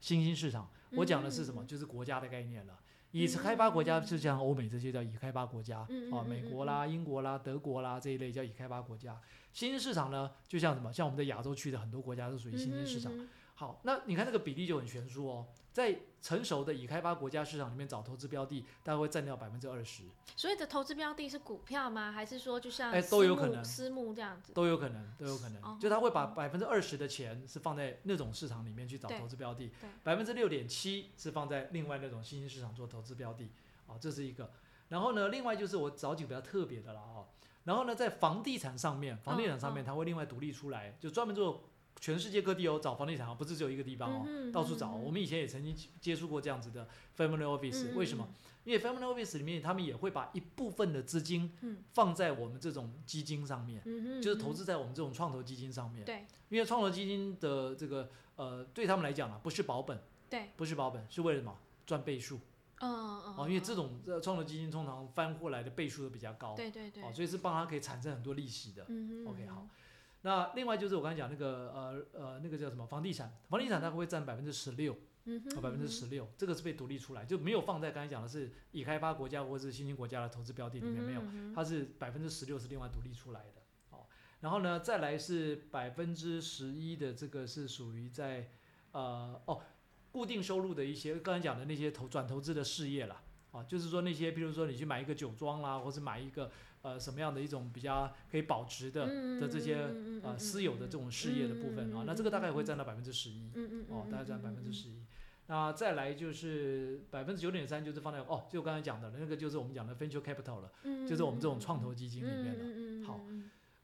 新兴市场，我讲的是什么？就是国家的概念了。已开发国家就像欧美这些叫已开发国家，啊，美国啦、英国啦、德国啦这一类叫已开发国家。新兴市场呢，就像什么？像我们的亚洲区的很多国家都属于新兴市场。好，那你看这个比例就很悬殊哦。在成熟的已开发国家市场里面找投资标的，大概会占掉百分之二十。
所以的投资标的是股票吗？还是说就像
哎都有可能
私募这样子？
都有可能，都有可能。就他会把百分之二十的钱是放在那种市场里面去找投资标的，百分之六点七是放在另外那种新兴市场做投资标的。哦，这是一个。然后呢，另外就是我找几个比较特别的了哦。然后呢，在房地产上面，房地产上面它会另外独立出来，就专门做。全世界各地有找房地产，不是只有一个地方哦，到处找。我们以前也曾经接触过这样子的 family office，为什么？因为 family office 里面，他们也会把一部分的资金放在我们这种基金上面，就是投资在我们这种创投基金上面。
对，
因为创投基金的这个呃，对他们来讲啊，不是保本，
对，
不是保本，是为了什么？赚倍数。
嗯嗯嗯。
哦，因为这种创投基金通常翻过来的倍数都比较高。
对对对。
哦，所以是帮他可以产生很多利息的。
嗯
OK，好。那另外就是我刚才讲那个呃呃那个叫什么房地产，房地产它会占百分之十六，百分之十六，这个是被独立出来，就没有放在刚才讲的是已开发国家或者是新兴国家的投资标的里面没有，它是百分之十六是另外独立出来的，哦，然后呢再来是百分之十一的这个是属于在呃哦固定收入的一些刚才讲的那些投转投资的事业啦，啊就是说那些比如说你去买一个酒庄啦，或者买一个。呃，什么样的一种比较可以保值的的这些呃私有的这种事业的部分啊？那这个大概会占到百分之十一，哦，大概占百分之十一。那再来就是百分之九点三，就是放在哦，就刚才讲的那个，就是我们讲的 venture capital 了，就是我们这种创投基金里面的。好，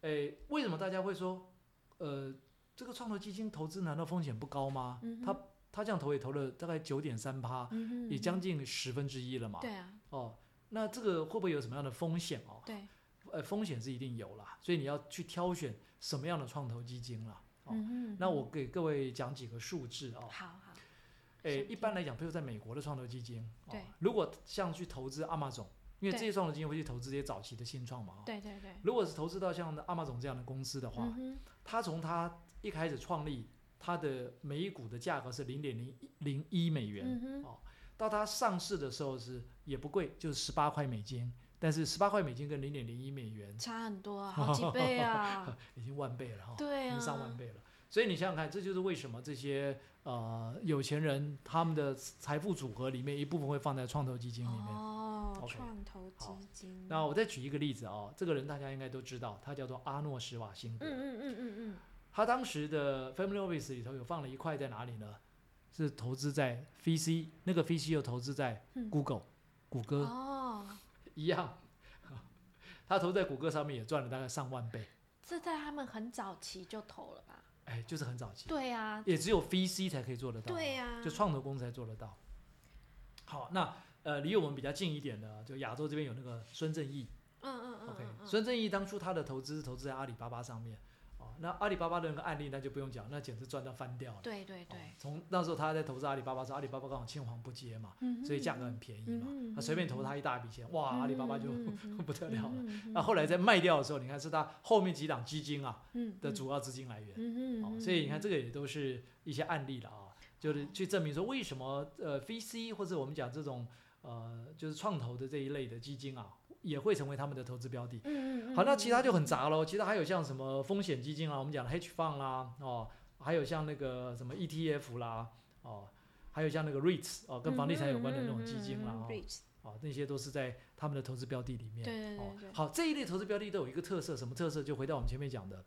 诶，为什么大家会说，呃，这个创投基金投资难道风险不高吗？他他这样投也投了大概九点三趴，也将近十分之一了嘛。
对啊。
哦。那这个会不会有什么样的风险哦？
对，
呃，风险是一定有啦，所以你要去挑选什么样的创投基金啦。哦，那我给各位讲几个数字哦。
好好。
诶，一般来讲，比如在美国的创投基金，
对，
如果像去投资阿玛总，因为这些创投基金会去投资这些早期的新创嘛。
对对对。
如果是投资到像阿玛总这样的公司的话，他从他一开始创立，他的每一股的价格是零点零零一美元哦。到它上市的时候是也不贵，就是十八块美金。但是十八块美金跟零点零一美元
差很多啊，好几倍啊，
已经万倍了哈，
对
啊，已经上万倍了。所以你想想看，这就是为什么这些呃有钱人他们的财富组合里面一部分会放在创投基金里面。
哦，创投基金。
那我再举一个例子啊，这个人大家应该都知道，他叫做阿诺施瓦辛格。
嗯嗯嗯嗯嗯。
他当时的 Family Office 里头有放了一块在哪里呢？是投资在 VC，那个 VC 又投资在 Google，谷歌
哦，
一样，他投在谷歌上面也赚了大概上万倍。
这在他们很早期就投了吧？
哎，就是很早期。
对呀，
也只有 VC 才可以做得到。
对呀，
就创投公司才做得到。好，那呃，离我们比较近一点的，就亚洲这边有那个孙正义。
嗯嗯嗯。
OK，孙正义当初他的投资投资在阿里巴巴上面。那阿里巴巴的那个案例，那就不用讲，那简直赚到翻掉了。
对对对。
从那时候他在投资阿里巴巴时候，阿里巴巴刚好青黄不接嘛，所以价格很便宜嘛，他随便投他一大笔钱，哇，阿里巴巴就 不得了了。那后来在卖掉的时候，你看是他后面几档基金啊的主要资金来源。哦，所以你看这个也都是一些案例了啊，就是去证明说为什么呃 VC 或者我们讲这种呃就是创投的这一类的基金啊。也会成为他们的投资标的。
嗯
好，那其他就很杂喽。其他还有像什么风险基金啊，我们讲的 hedge fund 啦，哦，还有像那个什么 ETF 啦，哦，还有像那个 REITs 哦，跟房地产有关的那种基金啦，哦，那些都是在他们的投资标的里面。
对对对。
好，这一类投资标的都有一个特色，什么特色？就回到我们前面讲的，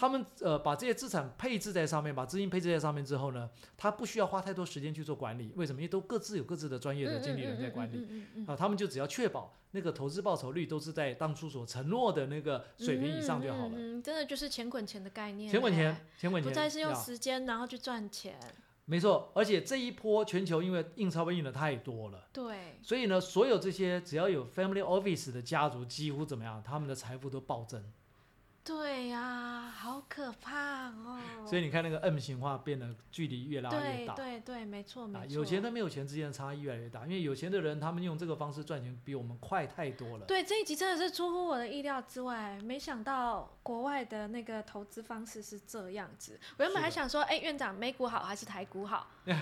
他们呃把这些资产配置在上面，把资金配置在上面之后呢，他不需要花太多时间去做管理。为什么？因为都各自有各自的专业的经理人在管理。啊，他们就只要确保那个投资报酬率都是在当初所承诺的那个水平以上就好了。
嗯真的就是钱滚钱的概念，
钱滚钱
哎，
钱滚钱，
不再是用
呀
时间然后去赚钱。
没错。而且这一波全球因为印钞票印的太多了，
对，
所以呢，所有这些只要有 family office 的家族，几乎怎么样，他们的财富都暴增。
对呀、好可怕哦。
所以你看那个 M 型化变得距离越拉越
对
大。
对对，没错没
啊，
错。
有钱跟没有钱之间的差异越来越大，因为有钱的人他们用这个方式赚钱比我们快太多了。
对这一集真的是出乎我的意料之外，没想到国外的那个投资方式是这样子。我原本还想说，哎、院长，美股好还是台股好？对，因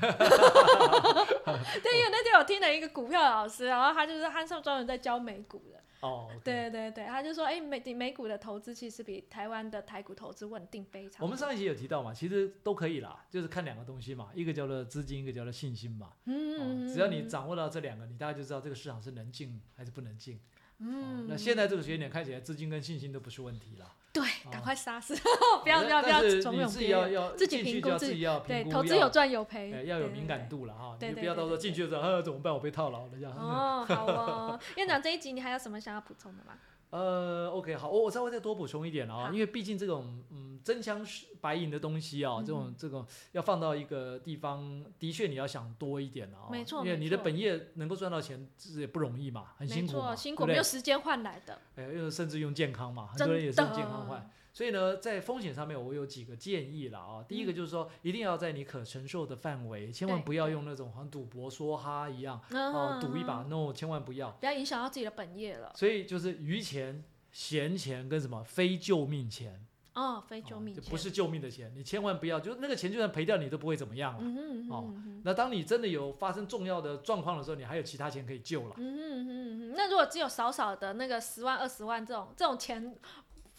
为那天我听了一个股票老师，然后他就是他上专门在教美股的。
哦，OK，
对对对，他就说，哎、美美股的投资其实比台湾的台股投资稳定非常多。
我们上一集有提到嘛，其实都可以啦，就是看两个东西嘛，一个叫做资金，一个叫做信心嘛。
嗯，
哦，只要你掌握到这两个，你大概就知道这个市场是能进还是不能进。哦
嗯，，
那现在这个时间点看起来，资金跟信心都不是问题了。
对，
哦
赶快杀死，不要不要不要
但是
怂
你自己。要要
自己
去
评估自己
要
对，投资有赚有赔，
哎要有敏感度了哈，
对对
你不要到时候进去的时候，呃，怎么办？我被套牢了这样。
哦，好哦，院长这一集你还有什么想要补充的吗？
呃，OK，好，我我稍微再多补充一点啊，因为毕竟这种嗯真枪实白银的东西啊，这种
嗯。
这种要放到一个地方，的确你要想多一点啊，
没错
因为你的本业能够赚到钱，这也不容易嘛，很辛苦
没有时间换来的，
哎，又甚至用健康嘛，很多人也是用健康换。所以呢，在风险上面，我有几个建议了啊。第一个就是说，一定要在你可承受的范围，千万不要用那种好像赌博梭哈一样哦，赌一把
嗯
，，no，千万不要。
不要影响到自己的本业了。
所以就是余钱、闲钱跟什么非救命钱，
哦，非
哦
救命钱，
就不是救命的钱，你千万不要，就是那个钱就算赔掉，你都不会怎么样了。
嗯哼嗯
哦那当你真的有发生重要的状况的时候，你还有其他钱可以救了。
嗯哼嗯哼嗯哼，那如果只有少少的那个十万二十万这种这种钱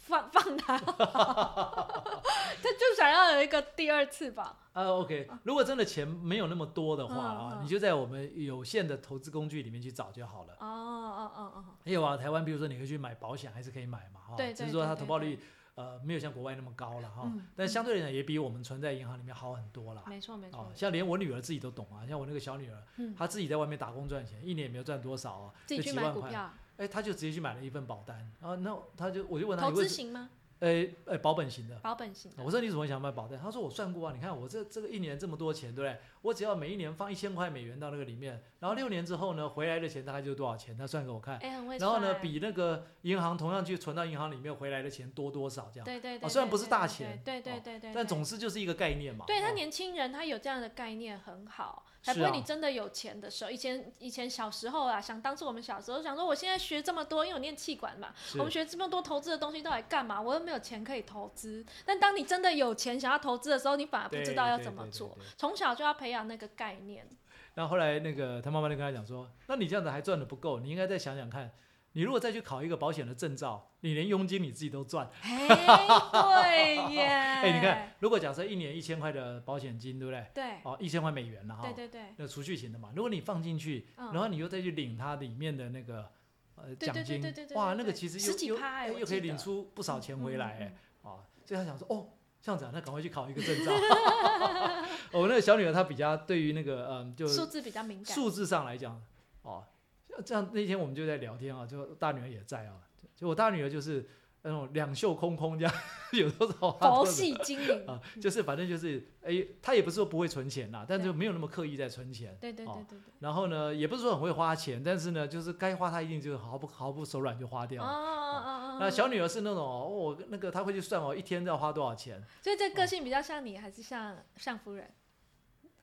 放 放他？他就想要有一个第二次吧。
啊，OK，如果真的钱没有那么多的话啊，
嗯嗯
你就在我们有限的投资工具里面去找就好了。
哦哦哦哦，
还有啊，台湾比如说你可以去买保险，还是可以买嘛，哈，
对对
只是说它投报率呃没有像国外那么高了哈，
嗯
但相对来讲也比我们存在银行里面好很多啦。
没错没
哦
错，，
像连我女儿自己都懂啊，像我那个小女儿，
嗯，
她自己在外面打工赚钱，一年也没有赚多少哦，
自己去
就几万块，哎，她就直接去买了一份保单，然后那他就我就问他，
投资型吗？
呃呃保本型的，
保本型的。
我说你怎么会想买保单？他说我算过啊，你看我这这个一年这么多钱，对不对？我只要每一年放一千块美元到那个里面，然后六年之后呢，回来的钱大概就多少钱？他算给我看。
哎，很会
然后呢，比那个银行同样去存到银行里面回来的钱多多少这样？
对对对，
哦虽然不是大钱
对对
哦
对对，
但总之就是一个概念嘛。
对他
哦
年轻人，他有这样的概念很好，才
是啊
不会你真的有钱的时候。以前以前小时候啊，想当初我们小时候想说，我现在学这么多，因为我念气管嘛，我们学这么多投资的东西到底干嘛？我又没有钱可以投资。但当你真的有钱想要投资的时候，你反而不知道要怎么做。从小就要培养那个概念。
然后后来那个他妈妈就跟他讲说，那你这样子还赚的不够，你应该再想想看，你如果再去考一个保险的证照，你连佣金你自己都赚。
哎，对耶！
哎、
哎
你看，，如果假设一年一千块的保险金，对不对？
对
哦，一千块美元了哈。
对对对，
那储蓄型的嘛，如果你放进去，
嗯
然后你又再去领它里面的那个呃奖金哇，那个其实
十
又又又可以领出不少钱回来
嗯
哎，啊，所以他想说哦，这样子啊，那赶快去考一个证照。我那个小女儿她比较对于那个嗯，就
数字比较敏感。
数字上来讲，哦，这样那天我们就在聊天啊，就大女儿也在啊，就我大女儿就是那种两袖空空这样，有多少
佛系经营，
啊，就是反正就是哎，他也不是说不会存钱啦，但
是
就没有那么刻意在存钱。
对对对
哦
对对。
然后呢，也不是说很会花钱，但是呢，就是该花他一定就毫不毫不手软就花掉
哦
了。
哦哦，
那小女儿是那种哦，我那个她会去算哦，一天要花多少钱。
所以这个性比较像你，还是像像夫人？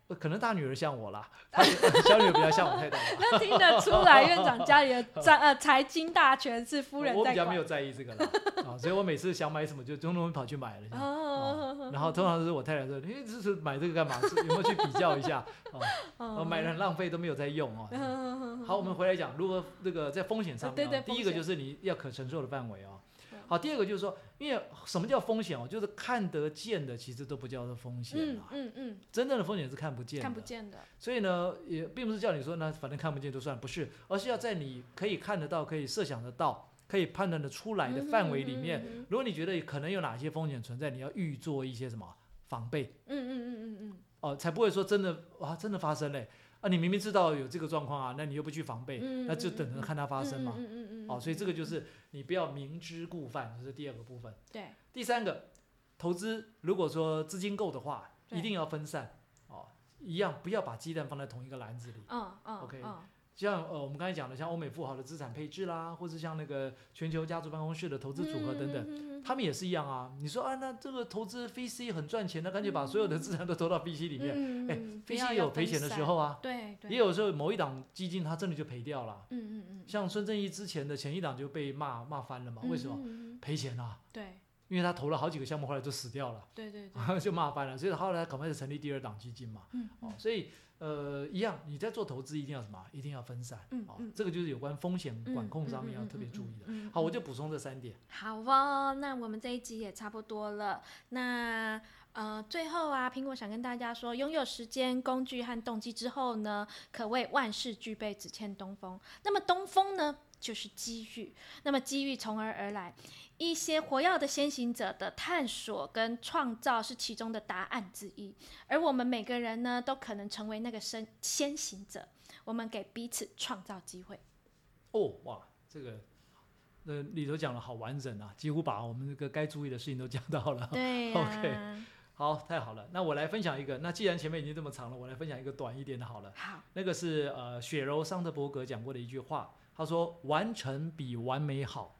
呃可能大女儿像我啦，她小女儿比较像我太太。
那听得出来，院长家里的财呃财经大权是夫人在管
我比较没。有在意这个啦，啊，所以我每次想买什么就通通跑去买了。
哦，
然后通常都是我太太说：“你这是买这个干嘛？是有没有去比较一下？哦，
哦
我买了很浪费，都没有在用哦。”
嗯
好，我们回来讲如何这个在风险上面、啊，
对对
第一个就是你要可承受的范围哦
对。
好，第二个就是说，因为什么叫风险哦？就是看得见的，其实都不叫做风险
嗯
啊。
嗯嗯，
真正的风险是看不见的。
看不见的，
所以呢，也并不是叫你说那反正看不见就算，不是，而是要在你可以看得到、可以设想得到可以判断得出来的范围里面，
嗯嗯
如果你觉得可能有哪些风险存在，你要预做一些什么防备
嗯嗯嗯嗯嗯
哦，才不会说真的哇真的发生嘞啊！你明明知道有这个状况啊，那你又不去防备，
嗯
那就等着看它发生嘛。
嗯嗯嗯嗯，
哦，所以这个就是你不要明知故犯，这是第二个部分。
对，
第三个，投资如果说资金够的话，一定要分散哦，一样不要把鸡蛋放在同一个篮子里。
嗯嗯
OK
嗯
像呃我们刚才讲的，像欧美富豪的资产配置啦，或是像那个全球家族办公室的投资组合等等，
等
他们也是一样啊。你说啊，那这个投资 VC 很赚钱，那干脆把所有的资产都投到 VC 里面。
嗯
哎
嗯
VC 也有赔钱的时候啊，
对对，
也有时候某一档基金它真的就赔掉了。
嗯嗯嗯，
像孙正义之前的前一档就被骂骂翻了嘛，为什么？赔钱啊，
对
因为他投了好几个项目，后来就死掉了。
对对对，
就骂翻了，所以后来赶快就成立第二档基金嘛。
嗯
哦，所以呃一样，你在做投资一定要什么？一定要分散。哦
嗯哦，
这个就是有关风险管控上面要特别注意的。好，我就补充这三点。
好哦，那我们这一集也差不多了。那呃，最后啊，苹果想跟大家说，拥有时间、工具和动机之后呢，可谓万事俱备，只欠东风。那么东风呢，就是机遇。那么机遇从而而来，一些活跃的先行者的探索跟创造是其中的答案之一。而我们每个人呢，都可能成为那个先先行者。我们给彼此创造机会。
哦，哇，这个呃里头讲的好完整啊，几乎把我们这个该注意的事情都讲到了。
对呀、
OK 好，太好了。那我来分享一个。那既然前面已经这么长了，我来分享一个短一点的好了。
好，
那个是呃雪柔桑德伯格讲过的一句话，他说：“完成比完美好。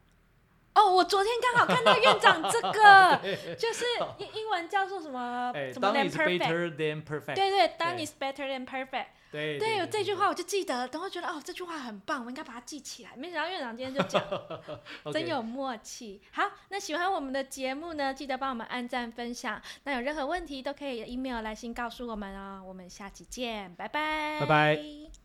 哦，我昨天刚好看到院长这个，就是英英文叫做什么 than
is perfect，better than perfect。
对对 is better than perfect。
对
对，有这句
对
话我就记得，然后觉得哦，这句话很棒，我应该把它记起来。没想到院长今天就讲，真有默契。好，那喜欢我们的节目呢，记得帮我们按赞分享。那有任何问题都可以 email 来信告诉我们哦。我们下期见，拜拜，
拜拜。